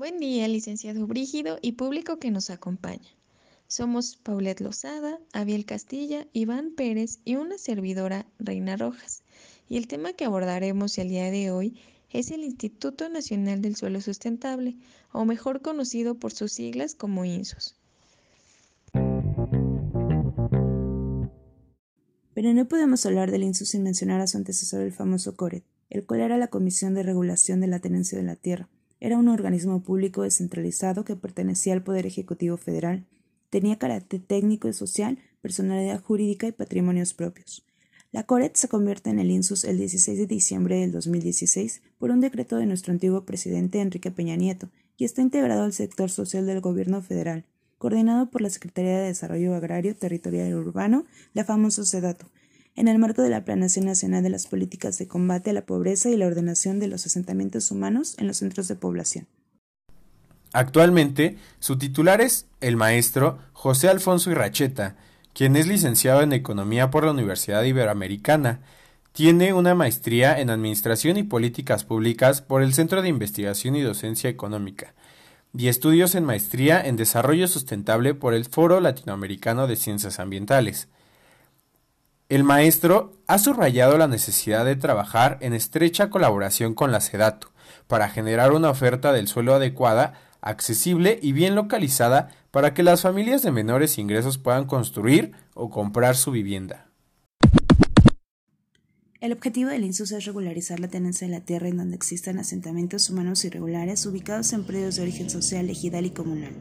Buen día, licenciado Brígido y público que nos acompaña. Somos Paulette Lozada, Abiel Castilla, Iván Pérez y una servidora, Reina Rojas. Y el tema que abordaremos el día de hoy es el Instituto Nacional del Suelo Sustentable, o mejor conocido por sus siglas como INSUS. Pero no podemos hablar del INSUS sin mencionar a su antecesor, el famoso CORET, el cual era la Comisión de Regulación de la Tenencia de la Tierra. Era un organismo público descentralizado que pertenecía al Poder Ejecutivo Federal. Tenía carácter técnico y social, personalidad jurídica y patrimonios propios. La CORET se convierte en el INSUS el 16 de diciembre del 2016 por un decreto de nuestro antiguo presidente Enrique Peña Nieto y está integrado al sector social del gobierno federal, coordinado por la Secretaría de Desarrollo Agrario, Territorial y Urbano, la famosa SEDATO, en el marco de la Planeación Nacional de las Políticas de Combate a la Pobreza y la Ordenación de los Asentamientos Humanos en los Centros de Población. Actualmente, su titular es el maestro José Alfonso Irracheta, quien es licenciado en Economía por la Universidad Iberoamericana. Tiene una maestría en Administración y Políticas Públicas por el Centro de Investigación y Docencia Económica y estudios en maestría en Desarrollo Sustentable por el Foro Latinoamericano de Ciencias Ambientales. El maestro ha subrayado la necesidad de trabajar en estrecha colaboración con la SEDATO para generar una oferta del suelo adecuada, accesible y bien localizada para que las familias de menores ingresos puedan construir o comprar su vivienda. El objetivo del INSUS es regularizar la tenencia de la tierra en donde existan asentamientos humanos irregulares ubicados en predios de origen social, ejidal y comunal.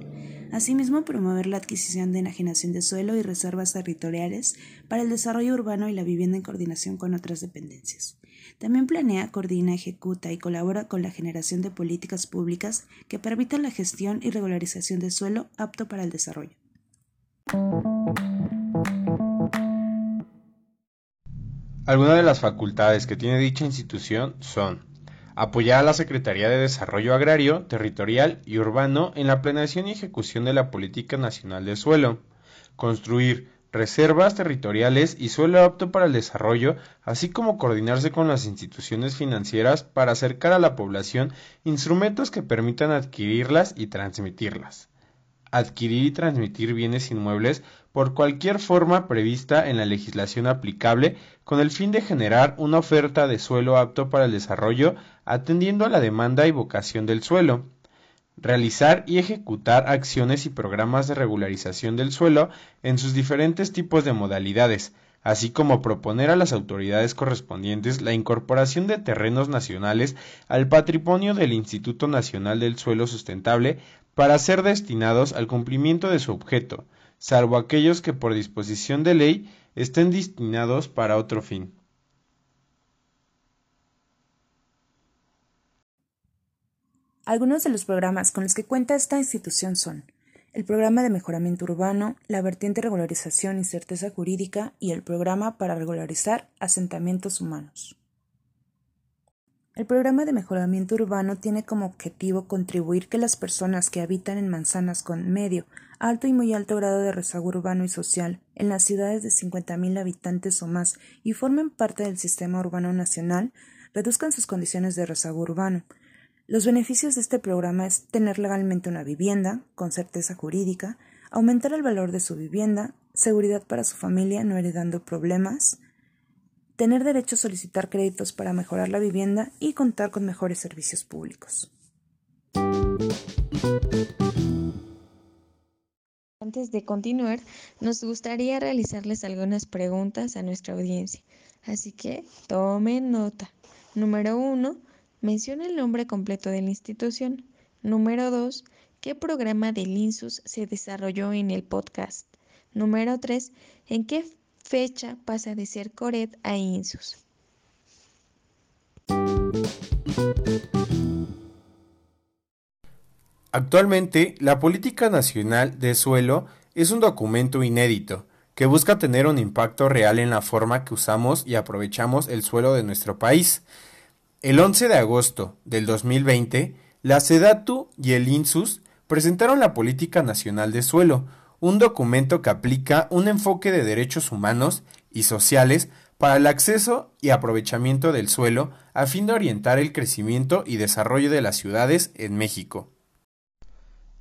Asimismo, promover la adquisición de enajenación de suelo y reservas territoriales para el desarrollo urbano y la vivienda en coordinación con otras dependencias. También planea, coordina, ejecuta y colabora con la generación de políticas públicas que permitan la gestión y regularización de suelo apto para el desarrollo. Algunas de las facultades que tiene dicha institución son apoyar a la Secretaría de Desarrollo Agrario, Territorial y Urbano en la planeación y ejecución de la Política Nacional de Suelo, construir reservas territoriales y suelo apto para el desarrollo, así como coordinarse con las instituciones financieras para acercar a la población instrumentos que permitan adquirirlas y transmitirlas. Adquirir y transmitir bienes inmuebles por cualquier forma prevista en la legislación aplicable con el fin de generar una oferta de suelo apto para el desarrollo atendiendo a la demanda y vocación del suelo, realizar y ejecutar acciones y programas de regularización del suelo en sus diferentes tipos de modalidades, así como proponer a las autoridades correspondientes la incorporación de terrenos nacionales al patrimonio del Instituto Nacional del Suelo Sustentable para ser destinados al cumplimiento de su objeto, salvo aquellos que por disposición de ley estén destinados para otro fin. Algunos de los programas con los que cuenta esta institución son el Programa de Mejoramiento Urbano, la vertiente Regularización y Certeza Jurídica y el Programa para Regularizar Asentamientos Humanos. El programa de mejoramiento urbano tiene como objetivo contribuir que las personas que habitan en manzanas con medio, alto y muy alto grado de rezago urbano y social en las ciudades de 50.000 habitantes o más y formen parte del sistema urbano nacional reduzcan sus condiciones de rezago urbano. Los beneficios de este programa es tener legalmente una vivienda, con certeza jurídica, aumentar el valor de su vivienda, seguridad para su familia no heredando problemas, tener derecho a solicitar créditos para mejorar la vivienda y contar con mejores servicios públicos. Antes de continuar, nos gustaría realizarles algunas preguntas a nuestra audiencia, así que tomen nota. Número uno, menciona el nombre completo de la institución. Número dos, ¿qué programa del INSUS se desarrolló en el podcast? Número tres, ¿en qué fecha pasa de ser Coret a Insus. Actualmente, la Política Nacional de Suelo es un documento inédito que busca tener un impacto real en la forma que usamos y aprovechamos el suelo de nuestro país. El 11 de agosto del 2020, la SEDATU y el INSUS presentaron la Política Nacional de Suelo, un documento que aplica un enfoque de derechos humanos y sociales para el acceso y aprovechamiento del suelo a fin de orientar el crecimiento y desarrollo de las ciudades en México.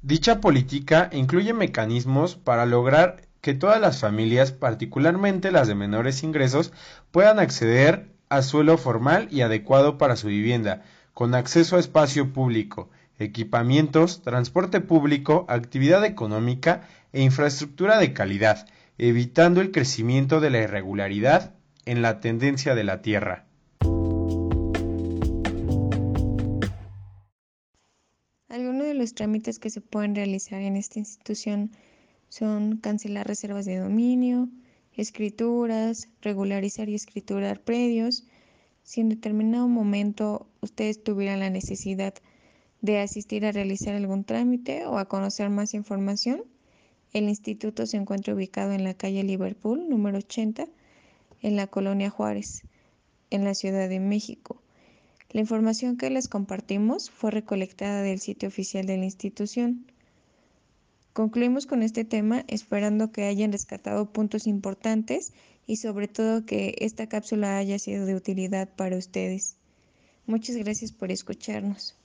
Dicha política incluye mecanismos para lograr que todas las familias, particularmente las de menores ingresos, puedan acceder a suelo formal y adecuado para su vivienda, con acceso a espacio público, equipamientos, transporte público, actividad económica e infraestructura de calidad, evitando el crecimiento de la irregularidad en la tendencia de la tierra. Algunos de los trámites que se pueden realizar en esta institución son cancelar reservas de dominio, escrituras, regularizar y escriturar predios. Si en determinado momento ustedes tuvieran la necesidad de asistir a realizar algún trámite o a conocer más información, el instituto se encuentra ubicado en la calle Liverpool, número 80, en la colonia Juárez, en la Ciudad de México. La información que les compartimos fue recolectada del sitio oficial de la institución. Concluimos con este tema esperando que hayan rescatado puntos importantes y sobre todo que esta cápsula haya sido de utilidad para ustedes. Muchas gracias por escucharnos.